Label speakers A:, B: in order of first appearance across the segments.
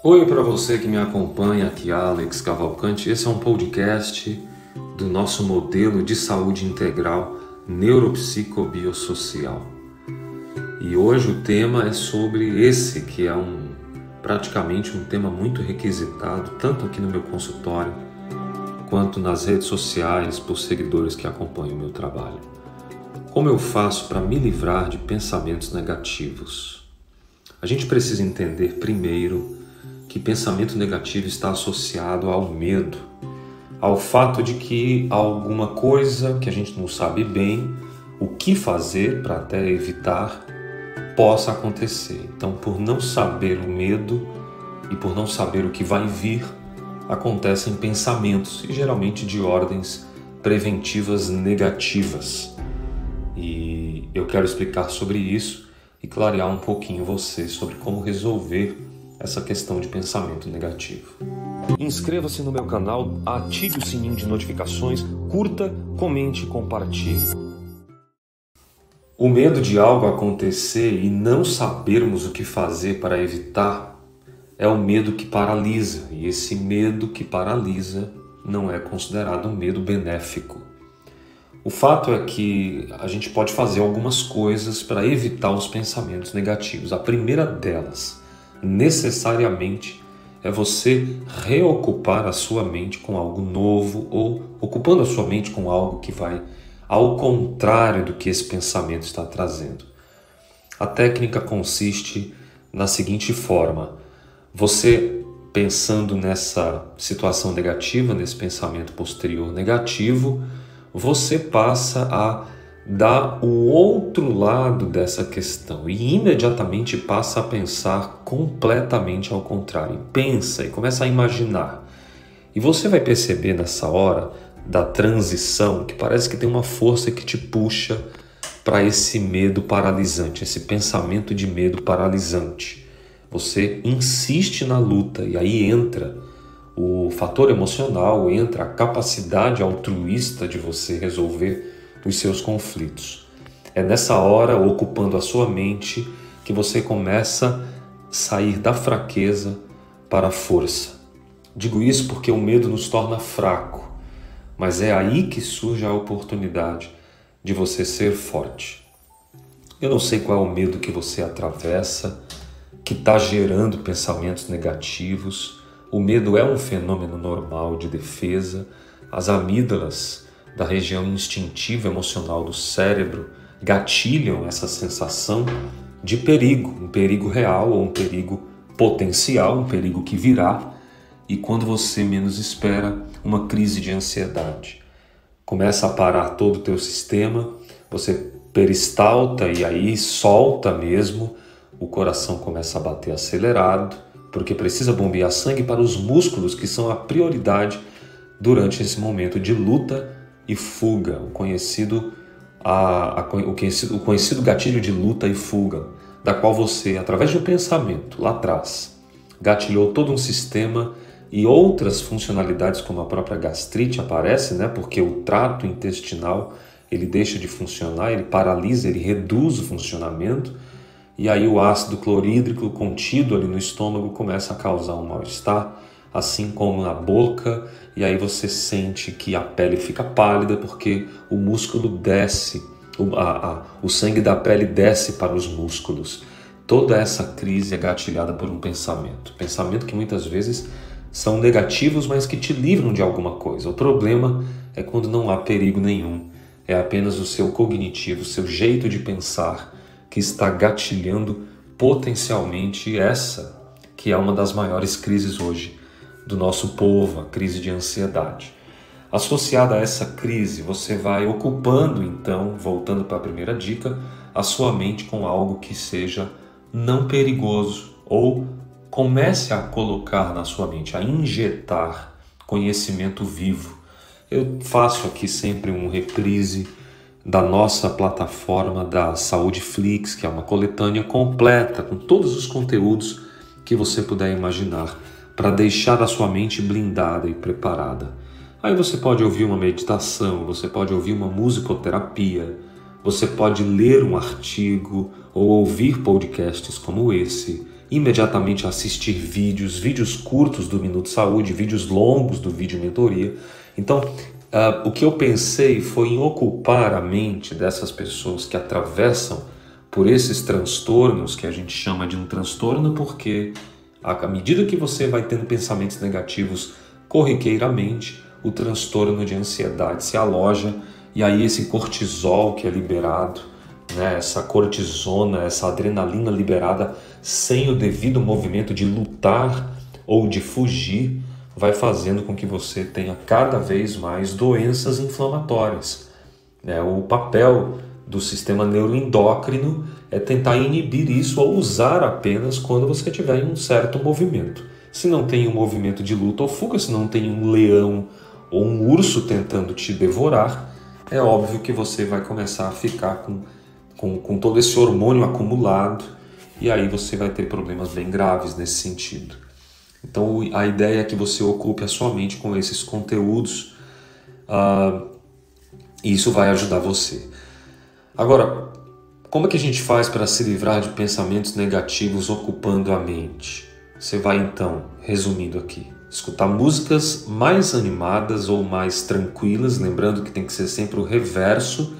A: Oi para você que me acompanha, aqui Alex Cavalcante. Esse é um podcast do nosso modelo de saúde integral neuropsicobiosocial. E hoje o tema é sobre esse que é um praticamente um tema muito requisitado tanto aqui no meu consultório quanto nas redes sociais por seguidores que acompanham o meu trabalho. Como eu faço para me livrar de pensamentos negativos? A gente precisa entender primeiro que pensamento negativo está associado ao medo, ao fato de que alguma coisa que a gente não sabe bem o que fazer para até evitar possa acontecer. Então, por não saber o medo e por não saber o que vai vir, acontecem pensamentos e geralmente de ordens preventivas negativas. E eu quero explicar sobre isso e clarear um pouquinho você sobre como resolver essa questão de pensamento negativo.
B: Inscreva-se no meu canal, ative o sininho de notificações, curta, comente e compartilhe.
A: O medo de algo acontecer e não sabermos o que fazer para evitar é o medo que paralisa, e esse medo que paralisa não é considerado um medo benéfico. O fato é que a gente pode fazer algumas coisas para evitar os pensamentos negativos. A primeira delas necessariamente é você reocupar a sua mente com algo novo ou ocupando a sua mente com algo que vai ao contrário do que esse pensamento está trazendo. A técnica consiste na seguinte forma: você pensando nessa situação negativa, nesse pensamento posterior negativo, você passa a dá o outro lado dessa questão e imediatamente passa a pensar completamente ao contrário. Pensa e começa a imaginar. E você vai perceber nessa hora da transição que parece que tem uma força que te puxa para esse medo paralisante, esse pensamento de medo paralisante. Você insiste na luta e aí entra o fator emocional, entra a capacidade altruísta de você resolver os seus conflitos. É nessa hora, ocupando a sua mente, que você começa a sair da fraqueza para a força. Digo isso porque o medo nos torna fraco, mas é aí que surge a oportunidade de você ser forte. Eu não sei qual é o medo que você atravessa, que está gerando pensamentos negativos. O medo é um fenômeno normal de defesa. As amígdalas da região instintiva emocional do cérebro gatilham essa sensação de perigo, um perigo real ou um perigo potencial, um perigo que virá, e quando você menos espera, uma crise de ansiedade. Começa a parar todo o teu sistema, você peristalta e aí solta mesmo, o coração começa a bater acelerado, porque precisa bombear sangue para os músculos que são a prioridade durante esse momento de luta e fuga, o conhecido, a, a, o, conhecido, o conhecido gatilho de luta e fuga, da qual você, através um pensamento lá atrás, gatilhou todo um sistema e outras funcionalidades como a própria gastrite aparece, né? Porque o trato intestinal ele deixa de funcionar, ele paralisa, ele reduz o funcionamento e aí o ácido clorídrico contido ali no estômago começa a causar um mal-estar assim como na boca, e aí você sente que a pele fica pálida porque o músculo desce, o, a, a, o sangue da pele desce para os músculos. Toda essa crise é gatilhada por um pensamento. Pensamento que muitas vezes são negativos, mas que te livram de alguma coisa. O problema é quando não há perigo nenhum. É apenas o seu cognitivo, o seu jeito de pensar que está gatilhando potencialmente essa, que é uma das maiores crises hoje do nosso povo, a crise de ansiedade. Associada a essa crise, você vai ocupando então, voltando para a primeira dica, a sua mente com algo que seja não perigoso ou comece a colocar na sua mente, a injetar conhecimento vivo. Eu faço aqui sempre um reprise da nossa plataforma da Saúde Flix, que é uma coletânea completa com todos os conteúdos que você puder imaginar para deixar a sua mente blindada e preparada. Aí você pode ouvir uma meditação, você pode ouvir uma musicoterapia, você pode ler um artigo ou ouvir podcasts como esse, imediatamente assistir vídeos, vídeos curtos do Minuto Saúde, vídeos longos do Vídeo Mentoria. Então, uh, o que eu pensei foi em ocupar a mente dessas pessoas que atravessam por esses transtornos, que a gente chama de um transtorno, porque à medida que você vai tendo pensamentos negativos corriqueiramente, o transtorno de ansiedade se aloja e aí esse cortisol que é liberado, né, essa cortisona, essa adrenalina liberada sem o devido movimento de lutar ou de fugir, vai fazendo com que você tenha cada vez mais doenças inflamatórias. Né? O papel do sistema neuroendócrino é tentar inibir isso ou usar apenas quando você tiver em um certo movimento. Se não tem um movimento de luta ou fuga, se não tem um leão ou um urso tentando te devorar, é óbvio que você vai começar a ficar com, com, com todo esse hormônio acumulado e aí você vai ter problemas bem graves nesse sentido. Então a ideia é que você ocupe a sua mente com esses conteúdos uh, e isso vai ajudar você. Agora, como é que a gente faz para se livrar de pensamentos negativos ocupando a mente? Você vai então, resumindo aqui, escutar músicas mais animadas ou mais tranquilas, lembrando que tem que ser sempre o reverso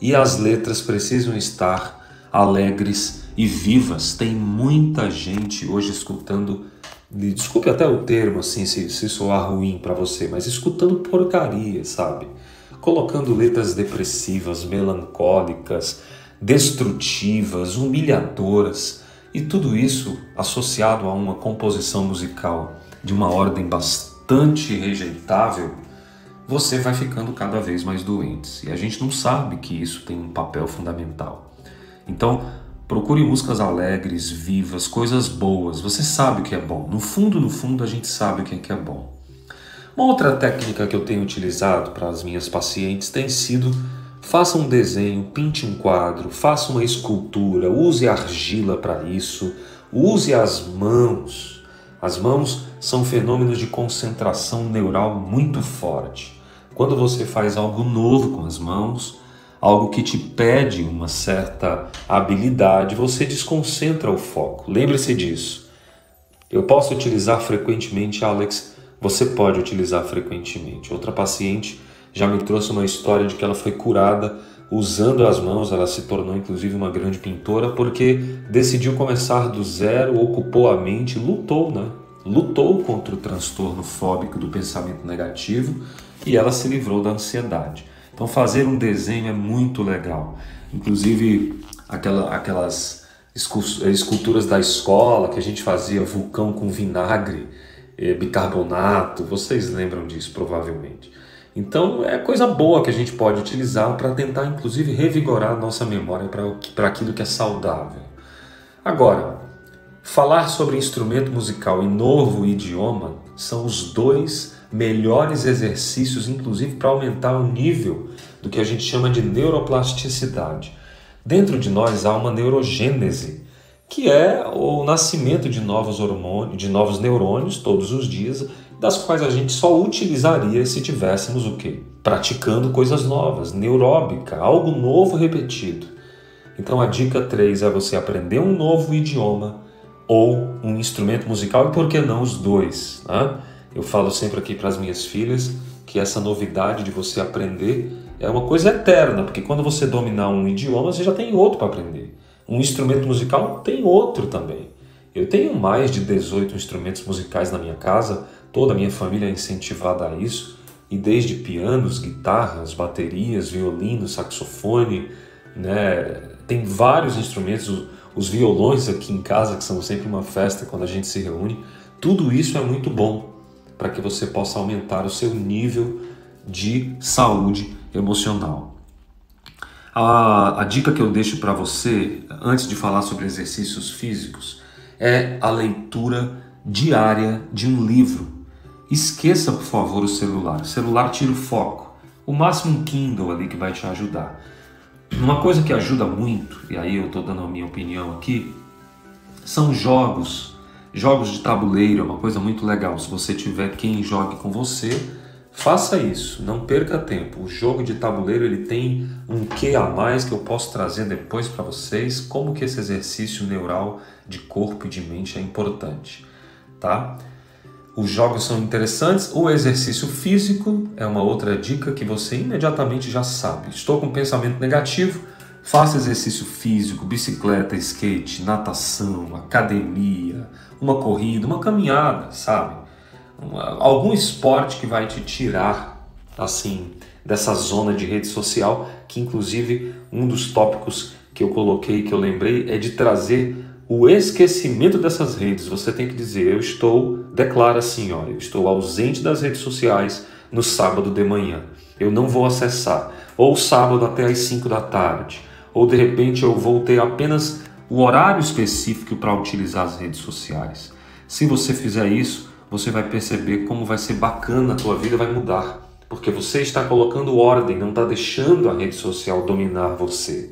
A: e as letras precisam estar alegres e vivas. Tem muita gente hoje escutando, desculpe até o termo assim, se, se soar ruim para você, mas escutando porcaria, sabe? Colocando letras depressivas, melancólicas, destrutivas, humilhadoras e tudo isso associado a uma composição musical de uma ordem bastante rejeitável, você vai ficando cada vez mais doente. E a gente não sabe que isso tem um papel fundamental. Então, procure músicas alegres, vivas, coisas boas. Você sabe o que é bom. No fundo, no fundo, a gente sabe o que é, é bom. Uma outra técnica que eu tenho utilizado para as minhas pacientes tem sido faça um desenho, pinte um quadro, faça uma escultura, use argila para isso, use as mãos as mãos são fenômenos de concentração neural muito forte. Quando você faz algo novo com as mãos, algo que te pede uma certa habilidade, você desconcentra o foco. Lembre-se disso. Eu posso utilizar frequentemente, Alex, você pode utilizar frequentemente. Outra paciente já me trouxe uma história de que ela foi curada usando as mãos, ela se tornou inclusive uma grande pintora porque decidiu começar do zero, ocupou a mente, lutou, né? Lutou contra o transtorno fóbico do pensamento negativo e ela se livrou da ansiedade. Então fazer um desenho é muito legal. Inclusive aquela, aquelas esculturas da escola que a gente fazia vulcão com vinagre, eh, bicarbonato, vocês lembram disso provavelmente. Então é coisa boa que a gente pode utilizar para tentar, inclusive, revigorar a nossa memória para aquilo que é saudável. Agora, falar sobre instrumento musical em novo idioma são os dois melhores exercícios, inclusive para aumentar o nível do que a gente chama de neuroplasticidade. Dentro de nós há uma neurogênese, que é o nascimento de novos hormônios, de novos neurônios todos os dias das quais a gente só utilizaria se tivéssemos o quê? Praticando coisas novas, neuróbica, algo novo repetido. Então a dica 3 é você aprender um novo idioma ou um instrumento musical e por que não os dois? Né? Eu falo sempre aqui para as minhas filhas que essa novidade de você aprender é uma coisa eterna, porque quando você dominar um idioma, você já tem outro para aprender. Um instrumento musical tem outro também. Eu tenho mais de 18 instrumentos musicais na minha casa, Toda a minha família é incentivada a isso, e desde pianos, guitarras, baterias, violino, saxofone, né? tem vários instrumentos, os violões aqui em casa, que são sempre uma festa quando a gente se reúne. Tudo isso é muito bom para que você possa aumentar o seu nível de saúde emocional. A, a dica que eu deixo para você, antes de falar sobre exercícios físicos, é a leitura diária de um livro Esqueça, por favor, o celular. O celular tira o foco. O máximo um Kindle ali que vai te ajudar. Uma coisa que ajuda muito, e aí eu estou dando a minha opinião aqui, são jogos. Jogos de tabuleiro é uma coisa muito legal. Se você tiver quem jogue com você, Faça isso, não perca tempo. O jogo de tabuleiro ele tem um quê a mais que eu posso trazer depois para vocês, como que esse exercício neural de corpo e de mente é importante, tá? Os jogos são interessantes, o exercício físico é uma outra dica que você imediatamente já sabe. Estou com pensamento negativo, faça exercício físico, bicicleta, skate, natação, academia, uma corrida, uma caminhada, sabe? uma, algum esporte que vai te tirar assim dessa zona de rede social, que inclusive um dos tópicos que eu coloquei, que eu lembrei, é de trazer o esquecimento dessas redes. Você tem que dizer, eu estou, declara assim, ó, eu estou ausente das redes sociais no sábado de manhã. Eu não vou acessar. Ou sábado até às 5 da tarde. Ou de repente eu vou ter apenas o horário específico para utilizar as redes sociais. Se você fizer isso, você vai perceber como vai ser bacana a tua vida, vai mudar. Porque você está colocando ordem, não está deixando a rede social dominar você.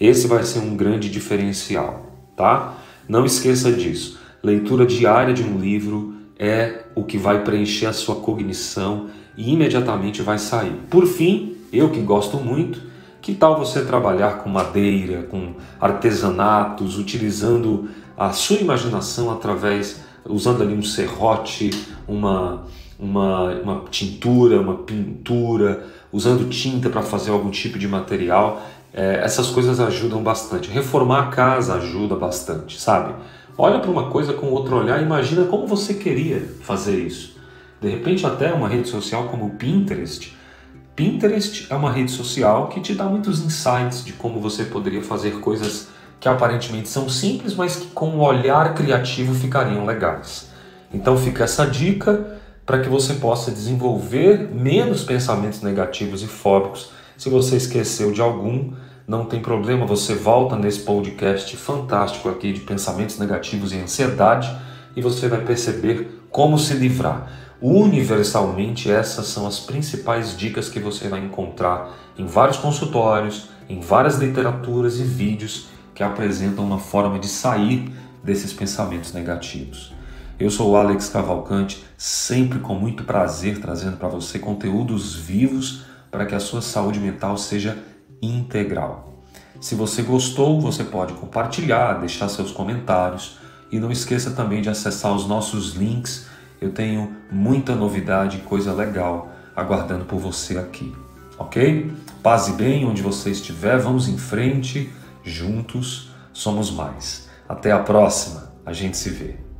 A: Esse vai ser um grande diferencial, tá? Não esqueça disso. Leitura diária de um livro é o que vai preencher a sua cognição e imediatamente vai sair. Por fim, eu que gosto muito, que tal você trabalhar com madeira, com artesanatos, utilizando a sua imaginação através usando ali um serrote, uma, uma, uma tintura, uma pintura, usando tinta para fazer algum tipo de material. É, essas coisas ajudam bastante. Reformar a casa ajuda bastante, sabe? Olha para uma coisa com outro olhar e imagina como você queria fazer isso. De repente, até uma rede social como o Pinterest. Pinterest é uma rede social que te dá muitos insights de como você poderia fazer coisas que aparentemente são simples, mas que com um olhar criativo ficariam legais. Então fica essa dica para que você possa desenvolver menos pensamentos negativos e fóbicos. Se você esqueceu de algum, não tem problema, você volta nesse podcast fantástico aqui de pensamentos negativos e ansiedade e você vai perceber como se livrar. Universalmente, essas são as principais dicas que você vai encontrar em vários consultórios, em várias literaturas e vídeos que apresentam uma forma de sair desses pensamentos negativos. Eu sou o Alex Cavalcante, sempre com muito prazer trazendo para você conteúdos vivos para que a sua saúde mental seja integral. Se você gostou, você pode compartilhar, deixar seus comentários e não esqueça também de acessar os nossos links. Eu tenho muita novidade coisa legal aguardando por você aqui, ok? Paz e bem onde você estiver, vamos em frente Juntos somos mais. Até a próxima, a gente se vê.